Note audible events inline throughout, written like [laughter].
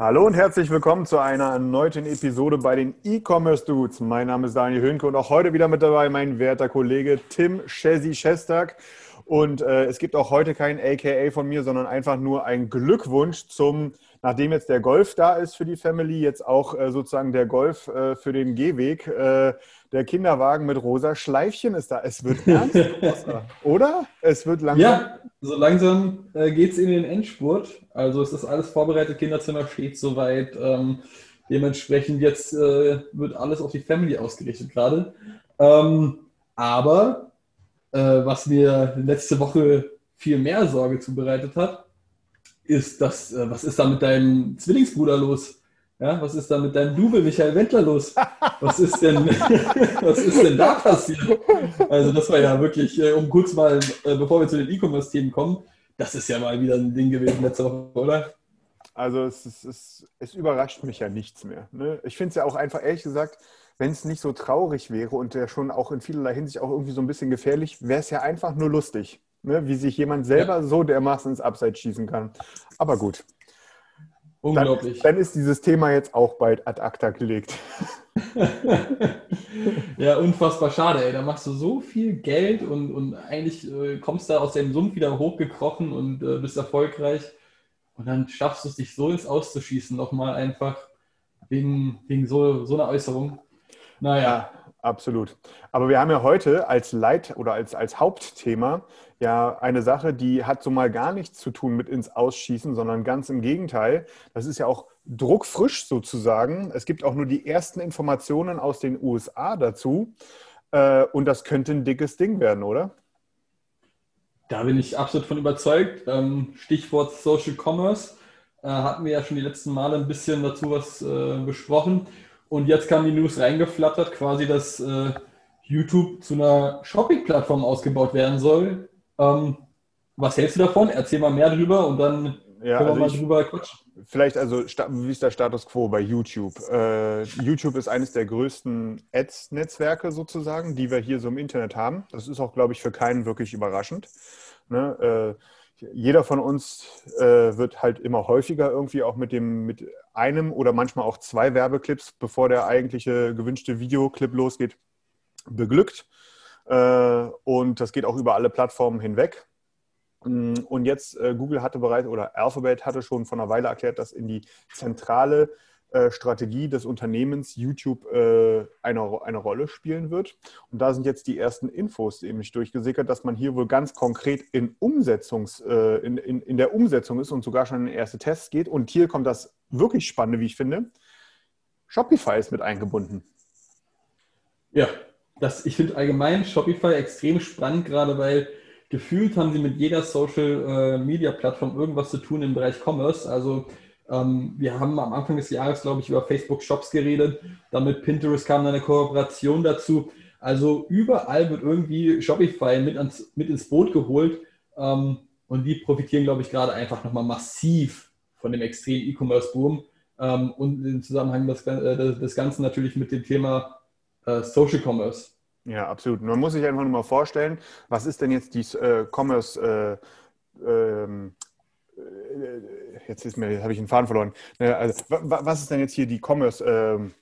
Hallo und herzlich willkommen zu einer erneuten Episode bei den E-Commerce Dudes. Mein Name ist Daniel Hönke und auch heute wieder mit dabei mein werter Kollege Tim Chesi Schestak. Und äh, es gibt auch heute kein AKA von mir, sondern einfach nur ein Glückwunsch zum, nachdem jetzt der Golf da ist für die Family, jetzt auch äh, sozusagen der Golf äh, für den Gehweg. Äh, der Kinderwagen mit rosa Schleifchen ist da. Es wird [laughs] ernst, oder? Es wird langsam. Ja, so langsam äh, geht es in den Endspurt. Also es ist alles vorbereitet, Kinderzimmer steht soweit. Ähm, dementsprechend jetzt äh, wird alles auf die Family ausgerichtet gerade. Ähm, aber äh, was mir letzte Woche viel mehr Sorge zubereitet hat, ist das, äh, was ist da mit deinem Zwillingsbruder los? Ja, was ist da mit deinem Double Michael Wendler los? Was ist denn, [laughs] was ist denn da passiert? Also das war ja wirklich, äh, um kurz mal, äh, bevor wir zu den E-Commerce-Themen kommen, das ist ja mal wieder ein Ding gewesen letzte Woche, oder? Also es, es, es, es überrascht mich ja nichts mehr. Ne? Ich finde es ja auch einfach, ehrlich gesagt, wenn es nicht so traurig wäre und der schon auch in vielerlei Hinsicht auch irgendwie so ein bisschen gefährlich, wäre es ja einfach nur lustig, ne? wie sich jemand selber ja. so dermaßen ins Abseits schießen kann. Aber gut, Unglaublich. Dann, dann, ist dieses Thema jetzt auch bald ad acta gelegt. [laughs] ja, unfassbar schade, ey. Da machst du so viel Geld und, und eigentlich äh, kommst du aus dem Sumpf wieder hochgekrochen und äh, bist erfolgreich. Und dann schaffst du es, dich so ins Auszuschießen, nochmal einfach wegen, wegen so, so einer Äußerung. Naja. Absolut. Aber wir haben ja heute als Leit- oder als, als Hauptthema ja eine Sache, die hat so mal gar nichts zu tun mit ins Ausschießen, sondern ganz im Gegenteil. Das ist ja auch druckfrisch sozusagen. Es gibt auch nur die ersten Informationen aus den USA dazu. Äh, und das könnte ein dickes Ding werden, oder? Da bin ich absolut von überzeugt. Ähm, Stichwort Social Commerce. Äh, hatten wir ja schon die letzten Male ein bisschen dazu was äh, besprochen. Und jetzt kam die News reingeflattert, quasi, dass YouTube zu einer Shopping-Plattform ausgebaut werden soll, ähm, was hältst du davon? Erzähl mal mehr drüber und dann ja, können wir also mal drüber quatschen. Vielleicht also, wie ist der Status quo bei YouTube? Äh, YouTube ist eines der größten Ads-Netzwerke sozusagen, die wir hier so im Internet haben. Das ist auch, glaube ich, für keinen wirklich überraschend. Ne? Äh, jeder von uns äh, wird halt immer häufiger irgendwie auch mit dem mit einem oder manchmal auch zwei Werbeclips, bevor der eigentliche gewünschte Videoclip losgeht, beglückt. Äh, und das geht auch über alle Plattformen hinweg. Mm, und jetzt, äh, Google hatte bereits, oder Alphabet hatte schon vor einer Weile erklärt, dass in die zentrale Strategie des Unternehmens YouTube eine, eine Rolle spielen wird. Und da sind jetzt die ersten Infos nämlich durchgesickert, dass man hier wohl ganz konkret in, Umsetzungs, in, in, in der Umsetzung ist und sogar schon in erste Tests geht. Und hier kommt das wirklich Spannende, wie ich finde. Shopify ist mit eingebunden. Ja, das, ich finde allgemein Shopify extrem spannend, gerade weil gefühlt haben sie mit jeder Social äh, Media Plattform irgendwas zu tun im Bereich Commerce. Also wir haben am Anfang des Jahres, glaube ich, über Facebook Shops geredet. Damit Pinterest kam eine Kooperation dazu. Also überall wird irgendwie Shopify mit, ans, mit ins Boot geholt. Ähm, und die profitieren, glaube ich, gerade einfach nochmal massiv von dem extremen E-Commerce-Boom. Ähm, und im Zusammenhang des, äh, des Ganzen natürlich mit dem Thema äh, Social Commerce. Ja, absolut. Man muss sich einfach nur mal vorstellen, was ist denn jetzt die äh, Commerce, ähm, äh, jetzt ist mir, habe ich den Faden verloren. Also, was ist denn jetzt hier die Commerce, ähm,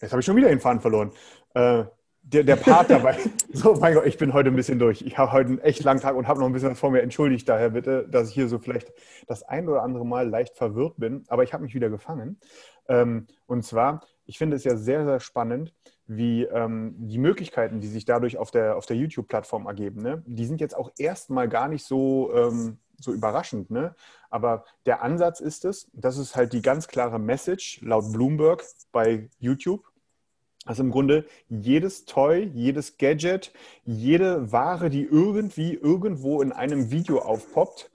jetzt habe ich schon wieder den Faden verloren. Äh, der, der Part [laughs] dabei. so, mein Gott, ich bin heute ein bisschen durch. Ich habe heute einen echt langen Tag und habe noch ein bisschen was vor mir. Entschuldigt daher bitte, dass ich hier so vielleicht das ein oder andere Mal leicht verwirrt bin, aber ich habe mich wieder gefangen. Ähm, und zwar, ich finde es ja sehr, sehr spannend, wie ähm, die Möglichkeiten, die sich dadurch auf der, auf der YouTube-Plattform ergeben, ne? die sind jetzt auch erstmal gar nicht so, ähm, so überraschend. Ne? Aber der Ansatz ist es, das ist halt die ganz klare Message laut Bloomberg bei YouTube, Also im Grunde jedes Toy, jedes Gadget, jede Ware, die irgendwie irgendwo in einem Video aufpoppt,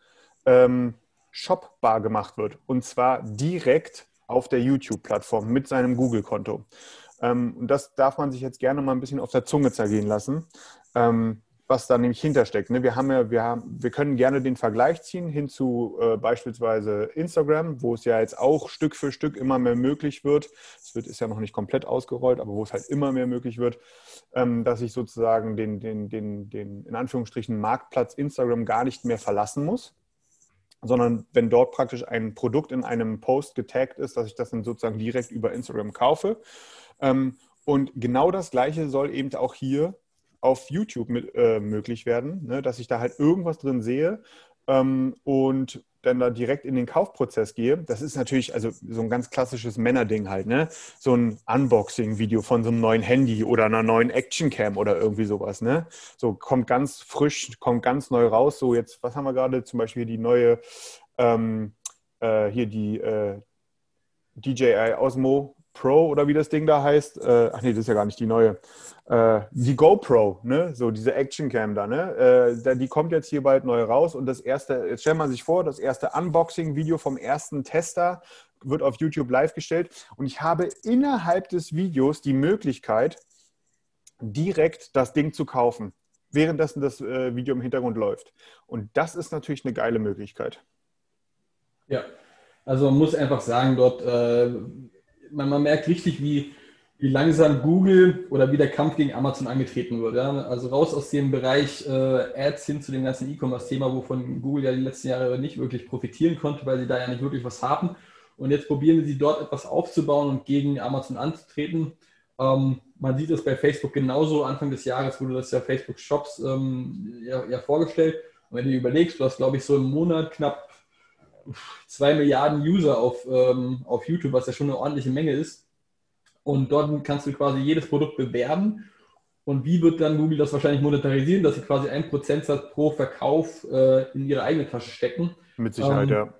ähm, shopbar gemacht wird. Und zwar direkt auf der YouTube-Plattform mit seinem Google-Konto. Ähm, und das darf man sich jetzt gerne mal ein bisschen auf der Zunge zergehen lassen. Ähm, was da nämlich hintersteckt. Ne? Wir, haben ja, wir, haben, wir können gerne den Vergleich ziehen hin zu äh, beispielsweise Instagram, wo es ja jetzt auch Stück für Stück immer mehr möglich wird. Es wird, ist ja noch nicht komplett ausgerollt, aber wo es halt immer mehr möglich wird, ähm, dass ich sozusagen den, den, den, den in Anführungsstrichen Marktplatz Instagram gar nicht mehr verlassen muss sondern wenn dort praktisch ein Produkt in einem Post getaggt ist, dass ich das dann sozusagen direkt über Instagram kaufe. Ähm, und genau das Gleiche soll eben auch hier auf YouTube mit, äh, möglich werden, ne? dass ich da halt irgendwas drin sehe ähm, und dann da direkt in den Kaufprozess gehe. Das ist natürlich also so ein ganz klassisches Männerding halt, ne? So ein Unboxing-Video von so einem neuen Handy oder einer neuen Actioncam oder irgendwie sowas, ne? So kommt ganz frisch, kommt ganz neu raus. So jetzt, was haben wir gerade? Zum Beispiel die neue, ähm, äh, hier die äh, DJI Osmo Pro oder wie das Ding da heißt. Äh, ach nee, das ist ja gar nicht die neue. Äh, die GoPro, ne? so diese Actioncam da, ne? Äh, die kommt jetzt hier bald neu raus und das erste, jetzt stellt man sich vor, das erste Unboxing-Video vom ersten Tester wird auf YouTube live gestellt und ich habe innerhalb des Videos die Möglichkeit, direkt das Ding zu kaufen, währenddessen das äh, Video im Hintergrund läuft. Und das ist natürlich eine geile Möglichkeit. Ja, also man muss einfach sagen, dort, äh, man, man merkt richtig, wie wie langsam Google oder wie der Kampf gegen Amazon angetreten wird. Ja? Also raus aus dem Bereich äh, Ads hin zu dem ganzen E-Commerce-Thema, wovon Google ja die letzten Jahre nicht wirklich profitieren konnte, weil sie da ja nicht wirklich was haben. Und jetzt probieren sie dort etwas aufzubauen und gegen Amazon anzutreten. Ähm, man sieht das bei Facebook genauso. Anfang des Jahres wurde das ja Facebook Shops ähm, ja, ja, vorgestellt. Und wenn du überlegst, du hast, glaube ich, so im Monat knapp zwei Milliarden User auf, ähm, auf YouTube, was ja schon eine ordentliche Menge ist und dort kannst du quasi jedes Produkt bewerben. Und wie wird dann Google das wahrscheinlich monetarisieren, dass sie quasi einen Prozentsatz pro Verkauf äh, in ihre eigene Tasche stecken? Mit Sicherheit, ähm, ja.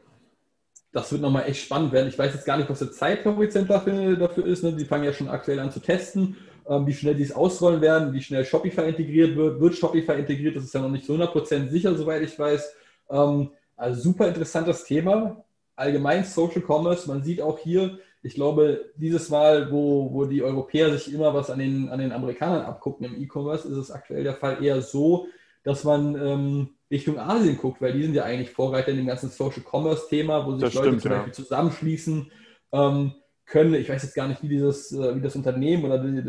Das wird nochmal echt spannend werden. Ich weiß jetzt gar nicht, was der Zeithorizont dafür, dafür ist. Ne? Die fangen ja schon aktuell an zu testen, ähm, wie schnell die es ausrollen werden, wie schnell Shopify integriert wird. Wird Shopify integriert? Das ist ja noch nicht zu 100% sicher, soweit ich weiß. Ähm, also super interessantes Thema. Allgemein Social Commerce. Man sieht auch hier, ich glaube, dieses Mal, wo, wo die Europäer sich immer was an den, an den Amerikanern abgucken im E-Commerce, ist es aktuell der Fall eher so, dass man ähm, Richtung Asien guckt, weil die sind ja eigentlich Vorreiter in dem ganzen Social Commerce-Thema, wo sich das Leute stimmt, zum Beispiel ja. zusammenschließen ähm, können. Ich weiß jetzt gar nicht, wie dieses, äh, wie das Unternehmen oder die,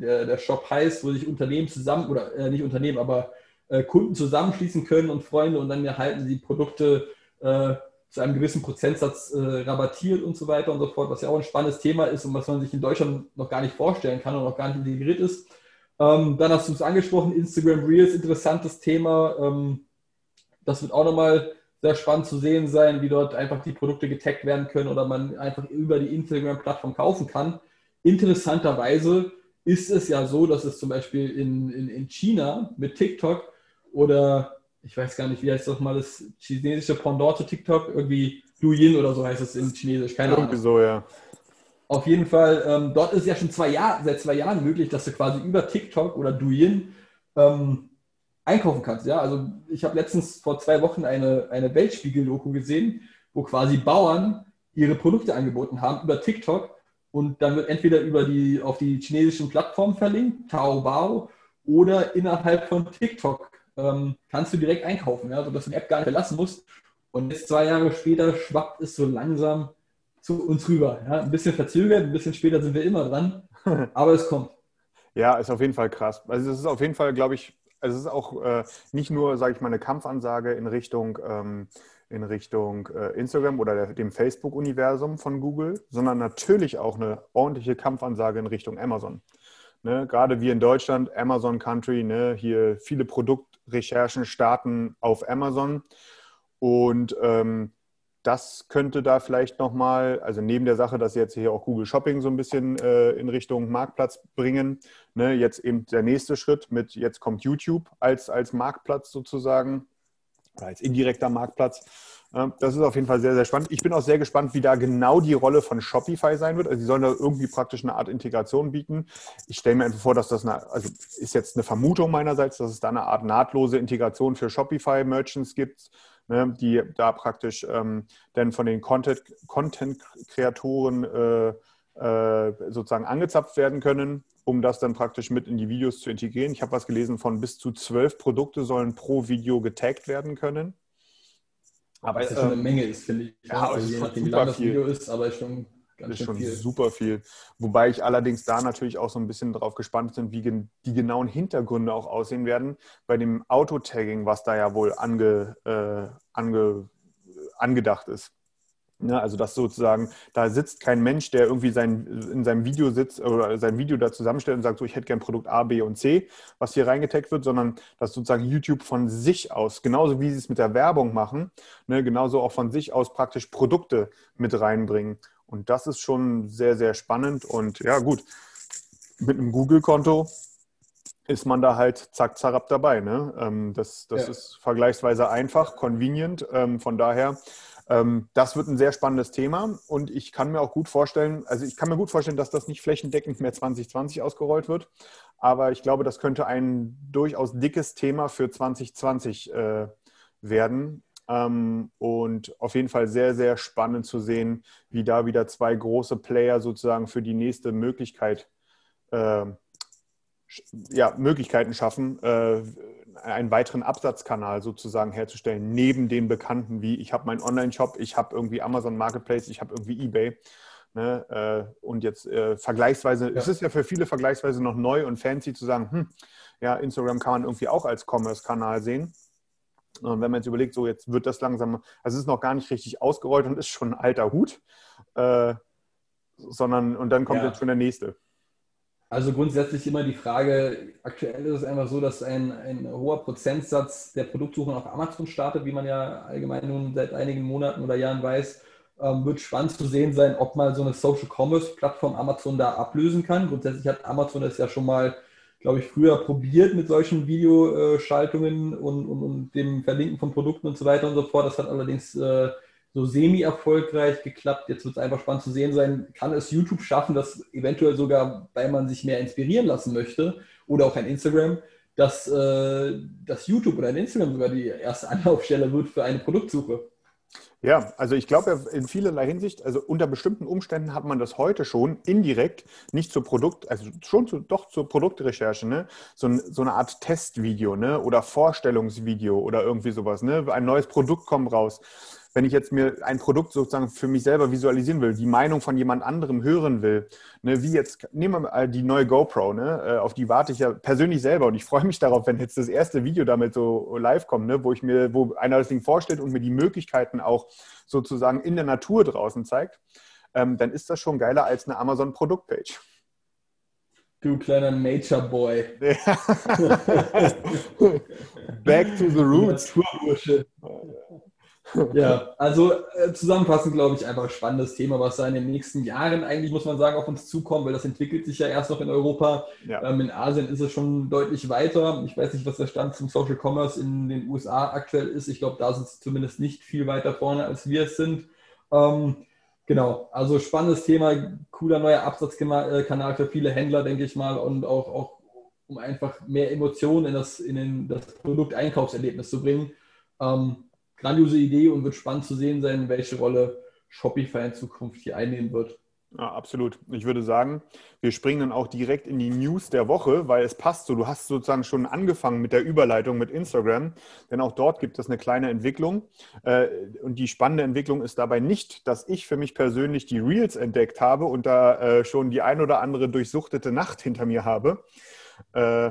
der, der Shop heißt, wo sich Unternehmen zusammen, oder äh, nicht Unternehmen, aber äh, Kunden zusammenschließen können und Freunde und dann erhalten sie Produkte äh, zu einem gewissen Prozentsatz äh, rabattiert und so weiter und so fort, was ja auch ein spannendes Thema ist und was man sich in Deutschland noch gar nicht vorstellen kann und noch gar nicht integriert ist. Ähm, dann hast du es angesprochen, Instagram Reels, interessantes Thema. Ähm, das wird auch nochmal sehr spannend zu sehen sein, wie dort einfach die Produkte getaggt werden können oder man einfach über die Instagram-Plattform kaufen kann. Interessanterweise ist es ja so, dass es zum Beispiel in, in, in China mit TikTok oder ich weiß gar nicht, wie heißt das mal, das chinesische Pendant zu TikTok, irgendwie Douyin oder so heißt es in Chinesisch, keine Ahnung. Irgendwie so, ja. Auf jeden Fall, ähm, dort ist ja schon zwei Jahr, seit zwei Jahren möglich, dass du quasi über TikTok oder Douyin ähm, einkaufen kannst. Ja? Also ich habe letztens vor zwei Wochen eine, eine Weltspiegel-Doku gesehen, wo quasi Bauern ihre Produkte angeboten haben über TikTok und dann wird entweder über die, auf die chinesischen Plattformen verlinkt, Taobao, oder innerhalb von TikTok ähm, kannst du direkt einkaufen, ja, sodass du die App gar nicht verlassen musst. Und jetzt zwei Jahre später schwappt es so langsam zu uns rüber. Ja. Ein bisschen verzögert, ein bisschen später sind wir immer dran, [laughs] aber es kommt. Ja, ist auf jeden Fall krass. Also es ist auf jeden Fall, glaube ich, also es ist auch äh, nicht nur, sage ich mal, eine Kampfansage in Richtung, ähm, in Richtung äh, Instagram oder der, dem Facebook-Universum von Google, sondern natürlich auch eine ordentliche Kampfansage in Richtung Amazon. Ne? Gerade wie in Deutschland, Amazon Country, ne? hier viele Produktrecherchen starten auf Amazon. Und ähm, das könnte da vielleicht nochmal, also neben der Sache, dass sie jetzt hier auch Google Shopping so ein bisschen äh, in Richtung Marktplatz bringen, ne, jetzt eben der nächste Schritt mit, jetzt kommt YouTube als, als Marktplatz sozusagen. als indirekter Marktplatz. Das ist auf jeden Fall sehr, sehr spannend. Ich bin auch sehr gespannt, wie da genau die Rolle von Shopify sein wird. Also, sie sollen da irgendwie praktisch eine Art Integration bieten. Ich stelle mir einfach vor, dass das eine, also ist jetzt eine Vermutung meinerseits, dass es da eine Art nahtlose Integration für Shopify-Merchants gibt, ne, die da praktisch ähm, dann von den Content-Kreatoren äh, äh, sozusagen angezapft werden können, um das dann praktisch mit in die Videos zu integrieren. Ich habe was gelesen von bis zu zwölf Produkte sollen pro Video getaggt werden können. Aber es ja schon eine ähm, Menge ist, finde ich. Ja, also je nachdem, wie lang das Video ist, aber ist schon ganz ist schon viel. super viel. Wobei ich allerdings da natürlich auch so ein bisschen drauf gespannt bin, wie die genauen Hintergründe auch aussehen werden bei dem Autotagging, was da ja wohl ange, äh, ange, angedacht ist. Ne, also dass sozusagen, da sitzt kein Mensch, der irgendwie sein, in seinem Video sitzt oder sein Video da zusammenstellt und sagt, so ich hätte gern Produkt A, B und C, was hier reingetaggt wird, sondern dass sozusagen YouTube von sich aus, genauso wie sie es mit der Werbung machen, ne, genauso auch von sich aus praktisch Produkte mit reinbringen. Und das ist schon sehr, sehr spannend. Und ja, gut, mit einem Google-Konto ist man da halt zack, zarab dabei. Ne? Ähm, das das ja. ist vergleichsweise einfach, convenient. Ähm, von daher ähm, das wird ein sehr spannendes Thema und ich kann mir auch gut vorstellen, also ich kann mir gut vorstellen, dass das nicht flächendeckend mehr 2020 ausgerollt wird, aber ich glaube, das könnte ein durchaus dickes Thema für 2020 äh, werden. Ähm, und auf jeden Fall sehr, sehr spannend zu sehen, wie da wieder zwei große Player sozusagen für die nächste Möglichkeit äh, ja, Möglichkeiten schaffen, äh, einen weiteren Absatzkanal sozusagen herzustellen, neben den bekannten, wie ich habe meinen Online-Shop, ich habe irgendwie Amazon Marketplace, ich habe irgendwie eBay. Ne, äh, und jetzt äh, vergleichsweise, ja. es ist ja für viele vergleichsweise noch neu und fancy zu sagen, hm, ja, Instagram kann man irgendwie auch als Commerce-Kanal sehen. Und wenn man jetzt überlegt, so jetzt wird das langsam, also es ist noch gar nicht richtig ausgerollt und ist schon ein alter Hut, äh, sondern und dann kommt ja. jetzt schon der nächste. Also grundsätzlich immer die Frage, aktuell ist es einfach so, dass ein, ein hoher Prozentsatz der Produktsuchen auf Amazon startet, wie man ja allgemein nun seit einigen Monaten oder Jahren weiß. Ähm, wird spannend zu sehen sein, ob mal so eine Social Commerce Plattform Amazon da ablösen kann. Grundsätzlich hat Amazon das ja schon mal, glaube ich, früher probiert mit solchen Videoschaltungen und, und, und, dem Verlinken von Produkten und so weiter und so fort. Das hat allerdings äh, so semi-erfolgreich geklappt. Jetzt wird es einfach spannend zu sehen sein, kann es YouTube schaffen, dass eventuell sogar, weil man sich mehr inspirieren lassen möchte oder auch ein Instagram, dass, äh, dass YouTube oder ein Instagram sogar die erste [laughs] Anlaufstelle wird für eine Produktsuche. Ja, also ich glaube in vielerlei Hinsicht, also unter bestimmten Umständen hat man das heute schon indirekt, nicht zur Produkt, also schon zu, doch zur Produktrecherche, ne? So, so, eine Art Testvideo, ne? Oder Vorstellungsvideo oder irgendwie sowas, ne? Ein neues Produkt kommt raus wenn ich jetzt mir ein Produkt sozusagen für mich selber visualisieren will, die Meinung von jemand anderem hören will, ne, wie jetzt, nehmen wir mal die neue GoPro, ne, äh, auf die warte ich ja persönlich selber und ich freue mich darauf, wenn jetzt das erste Video damit so live kommt, ne, wo ich mir, wo einer das Ding vorstellt und mir die Möglichkeiten auch sozusagen in der Natur draußen zeigt, ähm, dann ist das schon geiler als eine Amazon-Produktpage. Du kleiner Nature Boy. [laughs] [laughs] Back to the roots. Naturbursche. Ja, [laughs] also äh, zusammenfassend glaube ich einfach ein spannendes Thema, was da in den nächsten Jahren eigentlich, muss man sagen, auf uns zukommt, weil das entwickelt sich ja erst noch in Europa. Ja. Ähm, in Asien ist es schon deutlich weiter. Ich weiß nicht, was der Stand zum Social Commerce in den USA aktuell ist. Ich glaube, da sind sie zumindest nicht viel weiter vorne, als wir es sind. Ähm, genau, also spannendes Thema, cooler neuer Absatzkanal für viele Händler, denke ich mal, und auch, auch um einfach mehr Emotionen in das, in den, das Produkteinkaufserlebnis zu bringen. Ähm, grandiose Idee und wird spannend zu sehen sein, welche Rolle Shopify in Zukunft hier einnehmen wird. Ja, absolut. Ich würde sagen, wir springen dann auch direkt in die News der Woche, weil es passt so. Du hast sozusagen schon angefangen mit der Überleitung mit Instagram, denn auch dort gibt es eine kleine Entwicklung. Äh, und die spannende Entwicklung ist dabei nicht, dass ich für mich persönlich die Reels entdeckt habe und da äh, schon die ein oder andere durchsuchtete Nacht hinter mir habe äh,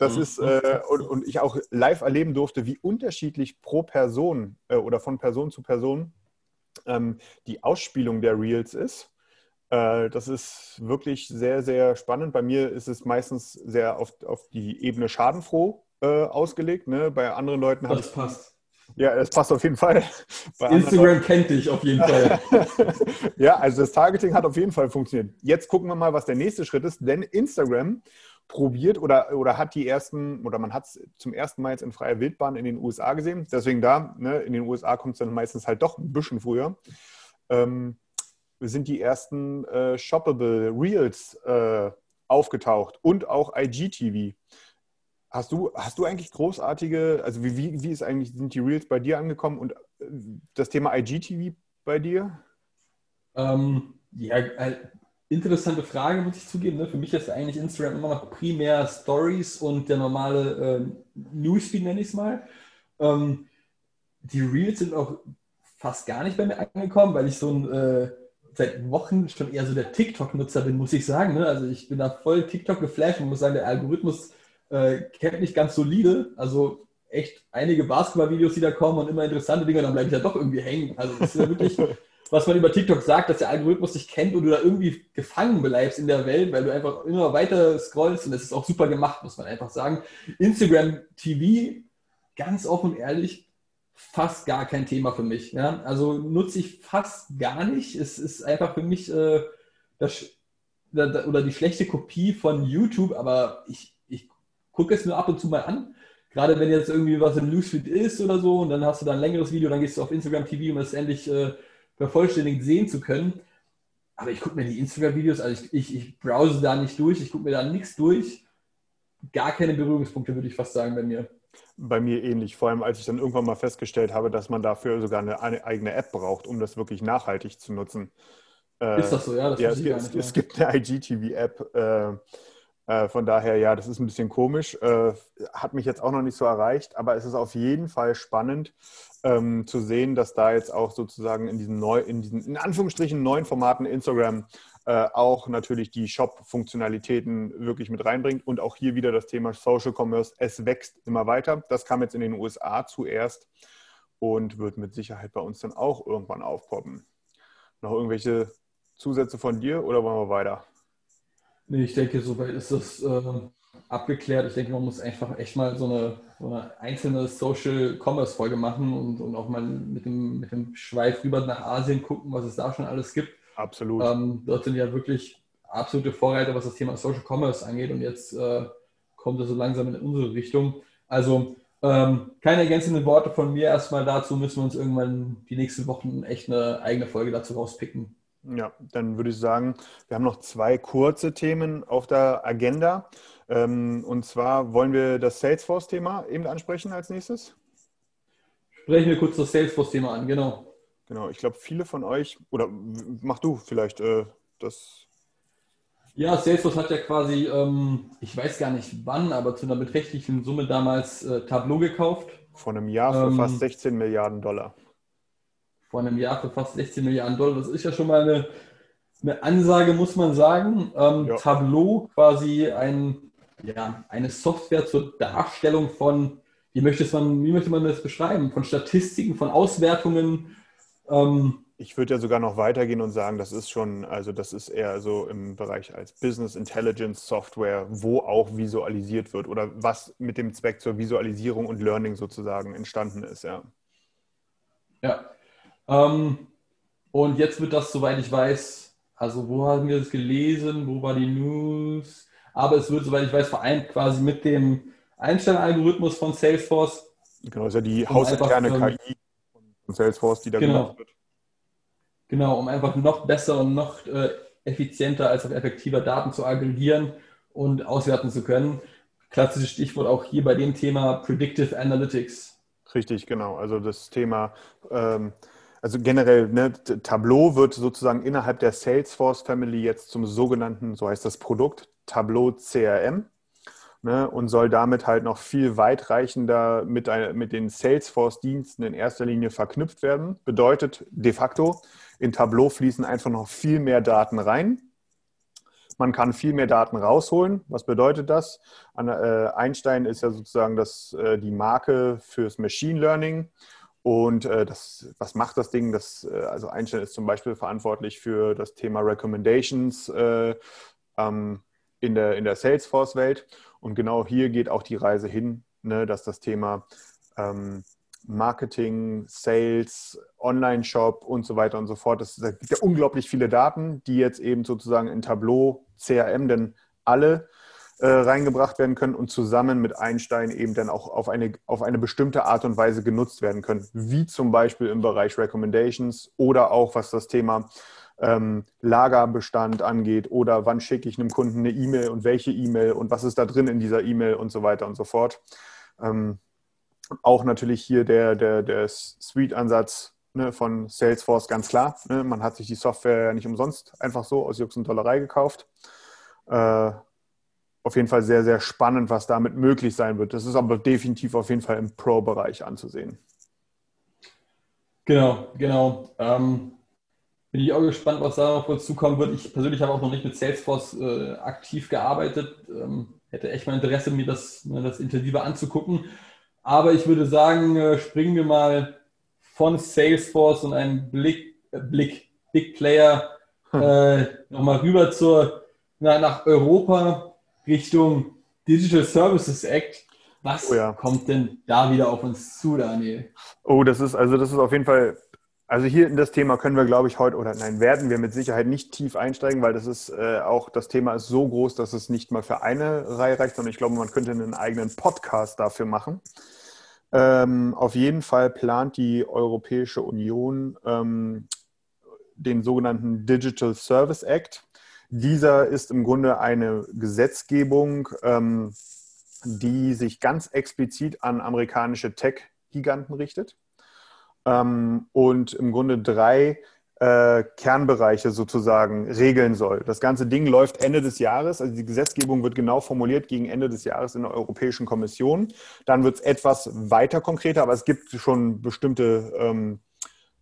das mhm. ist, äh, und, und, ich auch live erleben durfte, wie unterschiedlich pro Person äh, oder von Person zu Person ähm, die Ausspielung der Reels ist. Äh, das ist wirklich sehr, sehr spannend. Bei mir ist es meistens sehr auf, auf die Ebene schadenfroh äh, ausgelegt. Ne? Bei anderen Leuten habe ich. Das passt. Ja, das passt auf jeden Fall. [laughs] Bei Instagram kennt dich auf jeden Fall. [laughs] ja, also das Targeting hat auf jeden Fall funktioniert. Jetzt gucken wir mal, was der nächste Schritt ist, denn Instagram probiert oder, oder hat die ersten, oder man hat es zum ersten Mal jetzt in freier Wildbahn in den USA gesehen. Deswegen da, ne, in den USA kommt es dann meistens halt doch ein bisschen früher. Ähm, sind die ersten äh, Shoppable Reels äh, aufgetaucht und auch IGTV. Hast du, hast du eigentlich großartige, also wie, wie, wie ist eigentlich, sind die Reels bei dir angekommen und äh, das Thema IGTV bei dir? Ähm, ja, äh, interessante Frage, muss ich zugeben. Ne? Für mich ist eigentlich Instagram immer noch primär Stories und der normale äh, Newsfeed, nenne ich es mal. Ähm, die Reels sind auch fast gar nicht bei mir angekommen, weil ich so ein äh, seit Wochen schon eher so der TikTok-Nutzer bin, muss ich sagen. Ne? Also ich bin da voll TikTok geflasht und muss sagen, der Algorithmus äh, kennt mich ganz solide. Also echt einige Basketball-Videos, die da kommen und immer interessante Dinge, dann bleibe ich ja doch irgendwie hängen. Also das ist ja wirklich, [laughs] was man über TikTok sagt, dass der Algorithmus dich kennt und du da irgendwie gefangen bleibst in der Welt, weil du einfach immer weiter scrollst und das ist auch super gemacht, muss man einfach sagen. Instagram TV, ganz offen und ehrlich, fast gar kein Thema für mich. Ja? Also nutze ich fast gar nicht. Es ist einfach für mich äh, das, oder die schlechte Kopie von YouTube, aber ich, ich gucke es nur ab und zu mal an. Gerade wenn jetzt irgendwie was im Newsfeed ist oder so und dann hast du da ein längeres Video, dann gehst du auf Instagram TV, um es endlich äh, vervollständigt sehen zu können. Aber ich gucke mir die Instagram-Videos, also ich, ich, ich browse da nicht durch, ich gucke mir da nichts durch. Gar keine Berührungspunkte, würde ich fast sagen, bei mir. Bei mir ähnlich, vor allem als ich dann irgendwann mal festgestellt habe, dass man dafür sogar eine, eine eigene App braucht, um das wirklich nachhaltig zu nutzen. Äh, ist das so? Ja, das ja es, es, es, gibt eine IGTV-App. Äh, äh, von daher, ja, das ist ein bisschen komisch. Äh, hat mich jetzt auch noch nicht so erreicht, aber es ist auf jeden Fall spannend ähm, zu sehen, dass da jetzt auch sozusagen in diesen, neu, in diesen in Anführungsstrichen neuen Formaten Instagram äh, auch natürlich die Shop-Funktionalitäten wirklich mit reinbringt und auch hier wieder das Thema Social Commerce. Es wächst immer weiter. Das kam jetzt in den USA zuerst und wird mit Sicherheit bei uns dann auch irgendwann aufpoppen. Noch irgendwelche Zusätze von dir oder wollen wir weiter? Nee, ich denke, soweit ist das äh, abgeklärt. Ich denke, man muss einfach echt mal so eine, so eine einzelne Social Commerce Folge machen und, und auch mal mit dem, mit dem Schweif rüber nach Asien gucken, was es da schon alles gibt. Absolut. Ähm, dort sind ja wirklich absolute Vorreiter, was das Thema Social Commerce angeht. Und jetzt äh, kommt es so langsam in unsere Richtung. Also ähm, keine ergänzenden Worte von mir erstmal dazu. Müssen wir uns irgendwann die nächsten Wochen echt eine eigene Folge dazu rauspicken. Ja, dann würde ich sagen, wir haben noch zwei kurze Themen auf der Agenda. Ähm, und zwar wollen wir das Salesforce-Thema eben ansprechen als nächstes. Sprechen wir kurz das Salesforce-Thema an, genau. Genau, ich glaube, viele von euch, oder mach du vielleicht äh, das. Ja, Salesforce hat ja quasi, ähm, ich weiß gar nicht wann, aber zu einer beträchtlichen Summe damals äh, Tableau gekauft. Vor einem Jahr für ähm, fast 16 Milliarden Dollar. Vor einem Jahr für fast 16 Milliarden Dollar. Das ist ja schon mal eine, eine Ansage, muss man sagen. Ähm, ja. Tableau quasi ein, ja, eine Software zur Darstellung von, wie möchte, man, wie möchte man das beschreiben? Von Statistiken, von Auswertungen ähm, ich würde ja sogar noch weitergehen und sagen, das ist schon, also das ist eher so im Bereich als Business Intelligence Software, wo auch visualisiert wird oder was mit dem Zweck zur Visualisierung und Learning sozusagen entstanden ist, ja. Ja. Ähm, und jetzt wird das, soweit ich weiß, also wo haben wir das gelesen, wo war die News? Aber es wird, soweit ich weiß, vereint quasi mit dem Einstellalgorithmus von Salesforce. Genau, ist ja die hausinterne KI von Salesforce, die da genau. gemacht wird. Genau, um einfach noch besser und noch äh, effizienter als auch effektiver Daten zu aggregieren und auswerten zu können. Klassisches Stichwort auch hier bei dem Thema Predictive Analytics. Richtig, genau. Also das Thema, ähm, also generell, ne, Tableau wird sozusagen innerhalb der Salesforce Family jetzt zum sogenannten, so heißt das Produkt, Tableau CRM ne, und soll damit halt noch viel weitreichender mit, mit den Salesforce-Diensten in erster Linie verknüpft werden. Bedeutet de facto, in Tableau fließen einfach noch viel mehr Daten rein. Man kann viel mehr Daten rausholen. Was bedeutet das? Äh, Einstein ist ja sozusagen das, äh, die Marke fürs Machine Learning. Und äh, das, was macht das Ding? Das, also Einstein ist zum Beispiel verantwortlich für das Thema Recommendations äh, ähm, in der, in der Salesforce-Welt. Und genau hier geht auch die Reise hin, ne, dass das Thema ähm, Marketing, Sales, Online-Shop und so weiter und so fort, das, da gibt ja unglaublich viele Daten, die jetzt eben sozusagen in Tableau, CRM, denn alle äh, reingebracht werden können und zusammen mit Einstein eben dann auch auf eine, auf eine bestimmte Art und Weise genutzt werden können, wie zum Beispiel im Bereich Recommendations oder auch was das Thema ähm, Lagerbestand angeht oder wann schicke ich einem Kunden eine E-Mail und welche E-Mail und was ist da drin in dieser E-Mail und so weiter und so fort. Ähm, auch natürlich hier der, der, der Suite-Ansatz ne, von Salesforce, ganz klar. Ne? Man hat sich die Software ja nicht umsonst einfach so aus Jux und Dollerei gekauft. Äh, auf jeden Fall sehr, sehr spannend, was damit möglich sein wird. Das ist aber definitiv auf jeden Fall im Pro-Bereich anzusehen. Genau, genau. Ähm, bin ich auch gespannt, was da auf uns zukommen wird. Ich persönlich habe auch noch nicht mit Salesforce äh, aktiv gearbeitet. Ähm, hätte echt mal Interesse, mir das, mir das intensiver anzugucken. Aber ich würde sagen, äh, springen wir mal von Salesforce und einem Blick, äh, Blick Big Player hm. äh, nochmal rüber zur, na, nach Europa Richtung Digital Services Act. Was oh ja. kommt denn da wieder auf uns zu, Daniel? Oh, das ist also das ist auf jeden Fall also hier in das Thema können wir, glaube ich, heute oder nein, werden wir mit Sicherheit nicht tief einsteigen, weil das ist äh, auch, das Thema ist so groß, dass es nicht mal für eine Reihe reicht, sondern ich glaube, man könnte einen eigenen Podcast dafür machen. Ähm, auf jeden Fall plant die Europäische Union ähm, den sogenannten Digital Service Act. Dieser ist im Grunde eine Gesetzgebung, ähm, die sich ganz explizit an amerikanische Tech-Giganten richtet ähm, und im Grunde drei äh, Kernbereiche sozusagen regeln soll. Das ganze Ding läuft Ende des Jahres, also die Gesetzgebung wird genau formuliert gegen Ende des Jahres in der Europäischen Kommission. Dann wird es etwas weiter konkreter, aber es gibt schon bestimmte ähm,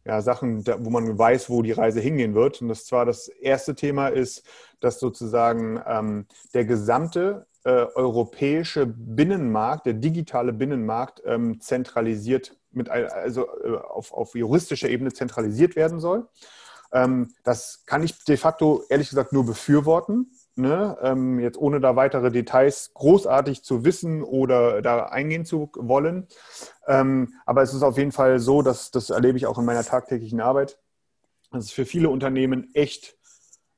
ja, Sachen, wo man weiß, wo die Reise hingehen wird. Und das zwar das erste Thema ist, dass sozusagen ähm, der gesamte äh, europäische Binnenmarkt, der digitale Binnenmarkt ähm, zentralisiert mit, also äh, auf, auf juristischer Ebene zentralisiert werden soll. Ähm, das kann ich de facto ehrlich gesagt nur befürworten. Ne? Ähm, jetzt ohne da weitere Details großartig zu wissen oder da eingehen zu wollen. Ähm, aber es ist auf jeden Fall so, dass das erlebe ich auch in meiner tagtäglichen Arbeit, dass es für viele Unternehmen echt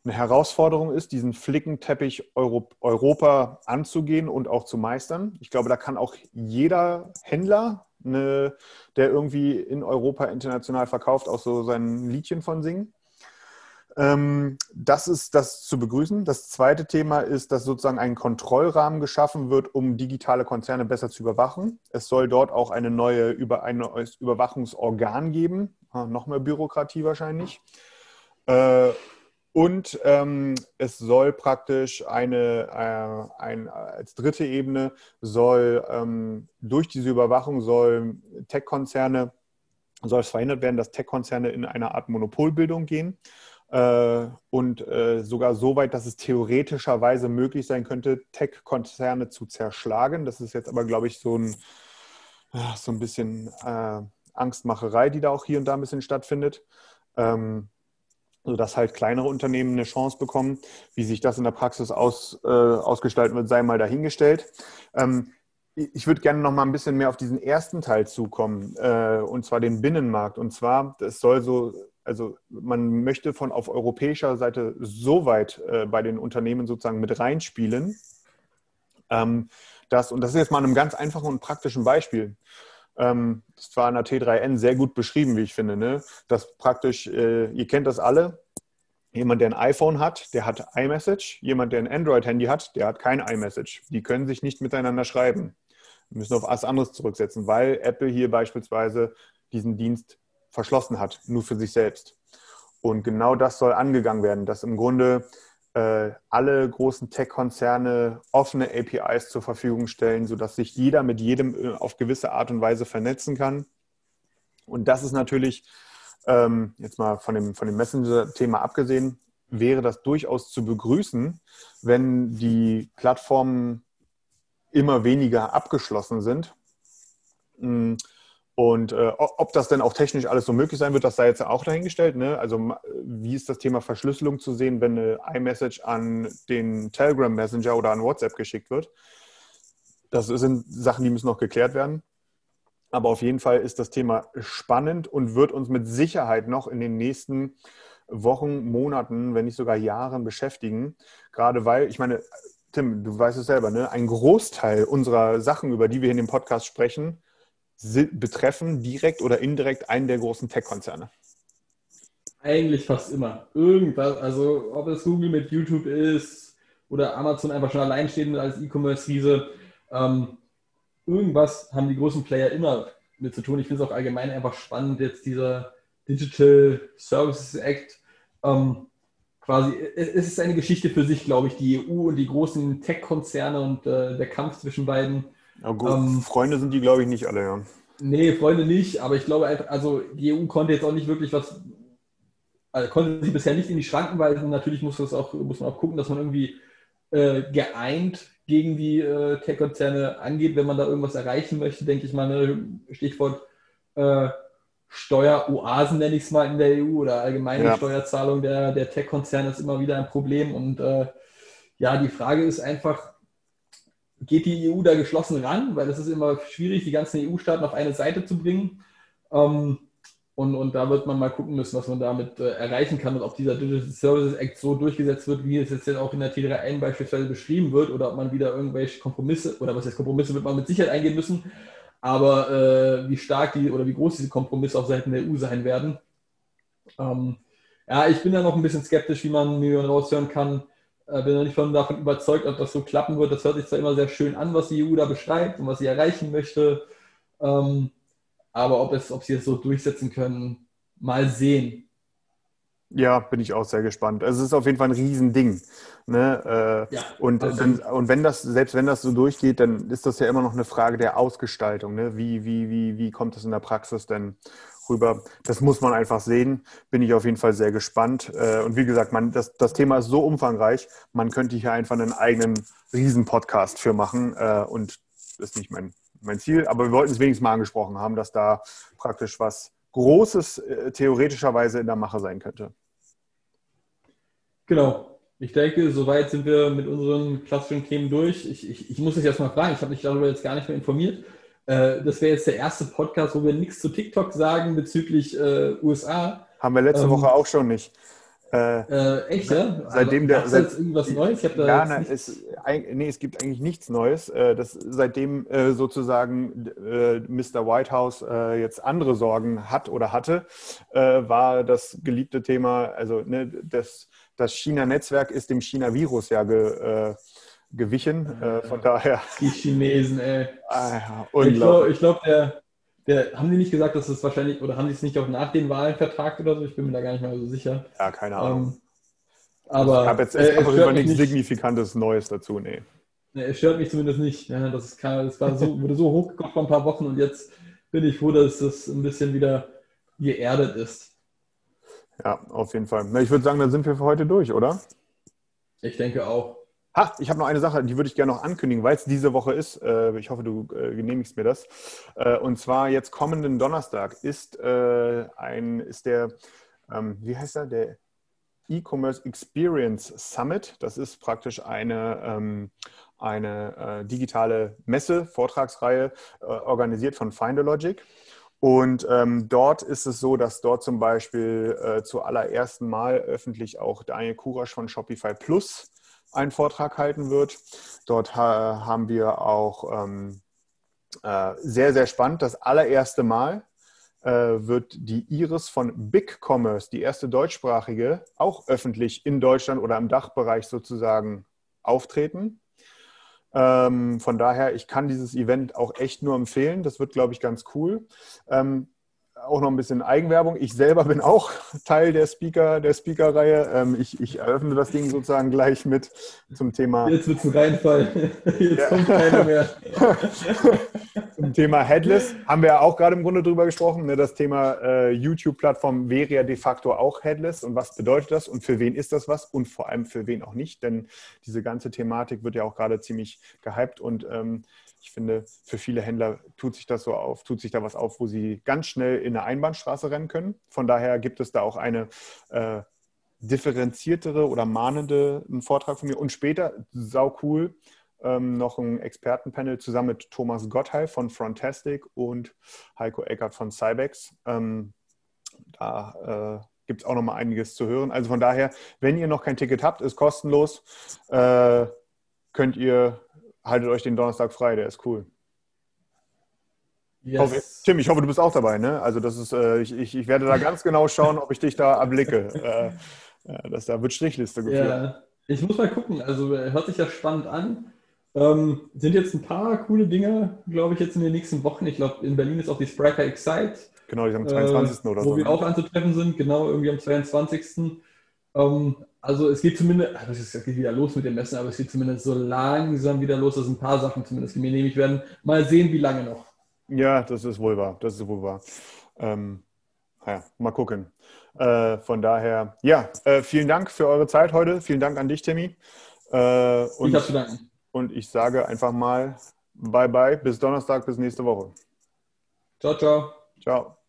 eine Herausforderung ist, diesen Flickenteppich Europa anzugehen und auch zu meistern. Ich glaube, da kann auch jeder Händler eine, der irgendwie in Europa international verkauft, auch so sein Liedchen von singen. Ähm, das ist das zu begrüßen. Das zweite Thema ist, dass sozusagen ein Kontrollrahmen geschaffen wird, um digitale Konzerne besser zu überwachen. Es soll dort auch eine neue Über ein neues Überwachungsorgan geben, noch mehr Bürokratie wahrscheinlich. Äh, und ähm, es soll praktisch eine, äh, ein, als dritte Ebene soll ähm, durch diese Überwachung soll Tech-Konzerne, soll es verhindert werden, dass Tech-Konzerne in eine Art Monopolbildung gehen. Äh, und äh, sogar so weit, dass es theoretischerweise möglich sein könnte, Tech-Konzerne zu zerschlagen. Das ist jetzt aber, glaube ich, so ein, so ein bisschen äh, Angstmacherei, die da auch hier und da ein bisschen stattfindet. Ähm, sodass halt kleinere Unternehmen eine Chance bekommen. Wie sich das in der Praxis aus, ausgestalten wird, sei mal dahingestellt. Ähm, ich würde gerne noch mal ein bisschen mehr auf diesen ersten Teil zukommen, und zwar den Binnenmarkt. Und zwar, das soll so, also man möchte von auf europäischer Seite so weit äh, bei den Unternehmen sozusagen mit reinspielen, ähm, dass, und das ist jetzt mal einem ganz einfachen und praktischen Beispiel. Ähm, das war in der T3N sehr gut beschrieben, wie ich finde. Ne? Dass praktisch, äh, ihr kennt das alle, jemand, der ein iPhone hat, der hat iMessage. Jemand, der ein Android-Handy hat, der hat kein iMessage. Die können sich nicht miteinander schreiben. Wir müssen auf was anderes zurücksetzen, weil Apple hier beispielsweise diesen Dienst verschlossen hat, nur für sich selbst. Und genau das soll angegangen werden, dass im Grunde äh, alle großen Tech-Konzerne offene APIs zur Verfügung stellen, sodass sich jeder mit jedem äh, auf gewisse Art und Weise vernetzen kann. Und das ist natürlich, ähm, jetzt mal von dem, von dem Messenger-Thema abgesehen, wäre das durchaus zu begrüßen, wenn die Plattformen immer weniger abgeschlossen sind. Mm, und äh, ob das denn auch technisch alles so möglich sein wird, das sei jetzt auch dahingestellt. Ne? Also wie ist das Thema Verschlüsselung zu sehen, wenn eine iMessage an den Telegram Messenger oder an WhatsApp geschickt wird? Das sind Sachen, die müssen noch geklärt werden. Aber auf jeden Fall ist das Thema spannend und wird uns mit Sicherheit noch in den nächsten Wochen, Monaten, wenn nicht sogar Jahren beschäftigen. Gerade weil, ich meine, Tim, du weißt es selber, ne? ein Großteil unserer Sachen, über die wir in dem Podcast sprechen, betreffen direkt oder indirekt einen der großen Tech-Konzerne. Eigentlich fast immer. Irgendwas, also ob es Google mit YouTube ist oder Amazon einfach schon alleinstehend als E-Commerce-Riese, ähm, irgendwas haben die großen Player immer mit zu tun. Ich finde es auch allgemein einfach spannend, jetzt dieser Digital Services Act. Ähm, quasi, es ist eine Geschichte für sich, glaube ich, die EU und die großen Tech-Konzerne und äh, der Kampf zwischen beiden. Gut, ähm, Freunde sind die, glaube ich, nicht alle, ja. Nee, Freunde nicht, aber ich glaube einfach, also die EU konnte jetzt auch nicht wirklich was, also konnte sie bisher nicht in die Schranken weisen. Natürlich muss, das auch, muss man auch gucken, dass man irgendwie äh, geeint gegen die äh, Tech-Konzerne angeht, wenn man da irgendwas erreichen möchte, denke ich mal, ne, Stichwort äh, Steueroasen nenne ich es mal in der EU oder allgemeine ja. Steuerzahlung der, der Tech-Konzerne ist immer wieder ein Problem. Und äh, ja, die Frage ist einfach, geht die EU da geschlossen ran? Weil es ist immer schwierig, die ganzen EU-Staaten auf eine Seite zu bringen. Ähm, und, und da wird man mal gucken müssen, was man damit äh, erreichen kann und ob dieser Digital Services Act so durchgesetzt wird, wie es jetzt auch in der T3N beispielsweise beschrieben wird, oder ob man wieder irgendwelche Kompromisse, oder was heißt Kompromisse, wird man mit Sicherheit eingehen müssen, aber äh, wie stark die oder wie groß diese Kompromisse auf Seiten der EU sein werden. Ähm, ja, ich bin da noch ein bisschen skeptisch, wie man mir raushören kann. Äh, bin noch nicht von, davon überzeugt, ob das so klappen wird. Das hört sich zwar immer sehr schön an, was die EU da beschreibt und was sie erreichen möchte. Ähm, aber ob, es, ob sie es so durchsetzen können, mal sehen. Ja, bin ich auch sehr gespannt. Also es ist auf jeden Fall ein Riesending. Ne? Äh, ja, und, dann, und wenn das, selbst wenn das so durchgeht, dann ist das ja immer noch eine Frage der Ausgestaltung. Ne? Wie, wie, wie, wie kommt das in der Praxis denn rüber? Das muss man einfach sehen. Bin ich auf jeden Fall sehr gespannt. Äh, und wie gesagt, man, das, das Thema ist so umfangreich, man könnte hier einfach einen eigenen Riesen-Podcast für machen. Äh, und das ist nicht mein mein Ziel, aber wir wollten es wenigstens mal angesprochen haben, dass da praktisch was Großes äh, theoretischerweise in der Mache sein könnte. Genau. Ich denke, soweit sind wir mit unseren klassischen Themen durch. Ich, ich, ich muss dich erstmal fragen, ich habe mich darüber jetzt gar nicht mehr informiert. Äh, das wäre jetzt der erste Podcast, wo wir nichts zu TikTok sagen bezüglich äh, USA. Haben wir letzte ähm, Woche auch schon nicht. Äh, äh, echt, ja? Seitdem also, der, seit, jetzt irgendwas Neues? Ich ja, na, es, nee, es gibt eigentlich nichts Neues. Äh, das, seitdem sozusagen Mr. Whitehouse jetzt andere Sorgen hat oder hatte, war das geliebte Thema, also ne, das, das China-Netzwerk ist dem China-Virus ja ge, gewichen. von daher. Die Chinesen, ey. Ah, ja, ich glaube, glaub, der der, haben die nicht gesagt, dass es wahrscheinlich, oder haben die es nicht auch nach den Wahlen vertragt oder so? Ich bin mir da gar nicht mal so sicher. Ja, keine Ahnung. Ähm, aber ich habe jetzt äh, einfach nichts Signifikantes Neues dazu, nee. nee. Es stört mich zumindest nicht. Ja, das, kann, das war so, wurde so hochgekocht vor ein paar Wochen und jetzt bin ich froh, dass das ein bisschen wieder geerdet ist. Ja, auf jeden Fall. Na, ich würde sagen, dann sind wir für heute durch, oder? Ich denke auch. Ha, ich habe noch eine Sache, die würde ich gerne noch ankündigen, weil es diese Woche ist. Äh, ich hoffe, du äh, genehmigst mir das. Äh, und zwar jetzt kommenden Donnerstag ist ein, ist der, ähm, wie heißt er, der E-Commerce Experience Summit. Das ist praktisch eine, ähm, eine digitale Messe, Vortragsreihe, organisiert von Finderlogic. Und ähm, dort ist es so, dass dort zum Beispiel äh, zuallerersten Mal öffentlich auch Daniel Kurasch von Shopify Plus einen Vortrag halten wird. Dort ha haben wir auch ähm, äh, sehr, sehr spannend. Das allererste Mal äh, wird die Iris von Big Commerce, die erste deutschsprachige, auch öffentlich in Deutschland oder im Dachbereich sozusagen auftreten. Ähm, von daher, ich kann dieses Event auch echt nur empfehlen. Das wird, glaube ich, ganz cool. Ähm, auch noch ein bisschen Eigenwerbung. Ich selber bin auch [laughs] Teil der Speaker, der Speaker-Reihe. Ähm, ich, ich, eröffne das Ding sozusagen gleich mit zum Thema. Jetzt wird es ein Reinfall. [laughs] Jetzt ja. kommt keiner mehr. [laughs] zum Thema Headless haben wir ja auch gerade im Grunde drüber gesprochen. Ne? Das Thema äh, YouTube-Plattform wäre ja de facto auch Headless. Und was bedeutet das und für wen ist das was und vor allem für wen auch nicht? Denn diese ganze Thematik wird ja auch gerade ziemlich gehypt und ähm, ich finde, für viele Händler tut sich das so auf, tut sich da was auf, wo sie ganz schnell in eine Einbahnstraße rennen können. Von daher gibt es da auch eine äh, differenziertere oder mahnende einen Vortrag von mir. Und später, sau cool, ähm, noch ein Expertenpanel zusammen mit Thomas Gottheil von Frontastic und Heiko Eckert von Cybex. Ähm, da äh, gibt es auch noch mal einiges zu hören. Also von daher, wenn ihr noch kein Ticket habt, ist kostenlos. Äh, könnt ihr, haltet euch den Donnerstag frei, der ist cool. Yes. Hoffe, Tim, ich hoffe, du bist auch dabei, ne? Also das ist, äh, ich, ich, ich werde da [laughs] ganz genau schauen, ob ich dich da erblicke. Äh, äh, das, da wird Strichliste geführt. Ja, ich muss mal gucken. Also äh, hört sich ja spannend an. Ähm, sind jetzt ein paar coole Dinge, glaube ich, jetzt in den nächsten Wochen. Ich glaube, in Berlin ist auch die Spriker Excite. Genau, die am 22. äh, oder wo so. wir ne? auch anzutreffen sind, genau, irgendwie am 22. Ähm, also es geht zumindest, es geht wieder los mit dem Messen, aber es geht zumindest so langsam wieder los, dass ein paar Sachen zumindest genehmigt werden. Mal sehen, wie lange noch. Ja, das ist wohl wahr. Das ist wohl wahr. Ähm, ja, mal gucken. Äh, von daher, ja, äh, vielen Dank für eure Zeit heute. Vielen Dank an dich, Timmy. Äh, ich und, habe zu danken. und ich sage einfach mal Bye bye, bis Donnerstag, bis nächste Woche. Ciao, ciao. Ciao.